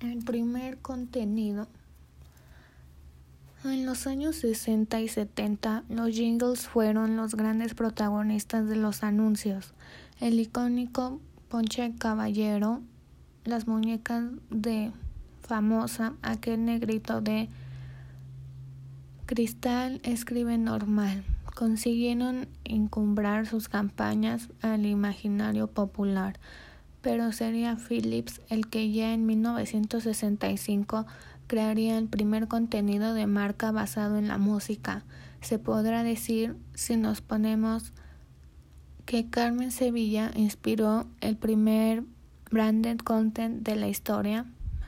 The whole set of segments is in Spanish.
El primer contenido. En los años 60 y 70, los jingles fueron los grandes protagonistas de los anuncios. El icónico Ponche Caballero, las muñecas de famosa, aquel negrito de cristal escribe normal, consiguieron encumbrar sus campañas al imaginario popular pero sería Philips el que ya en 1965 crearía el primer contenido de marca basado en la música. Se podrá decir, si nos ponemos, que Carmen Sevilla inspiró el primer branded content de la historia,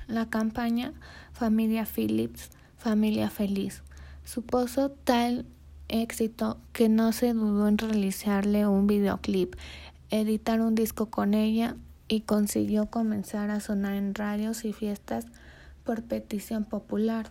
la campaña Familia Philips, Familia Feliz. Supuso tal éxito que no se dudó en realizarle un videoclip, editar un disco con ella y consiguió comenzar a sonar en radios y fiestas por petición popular.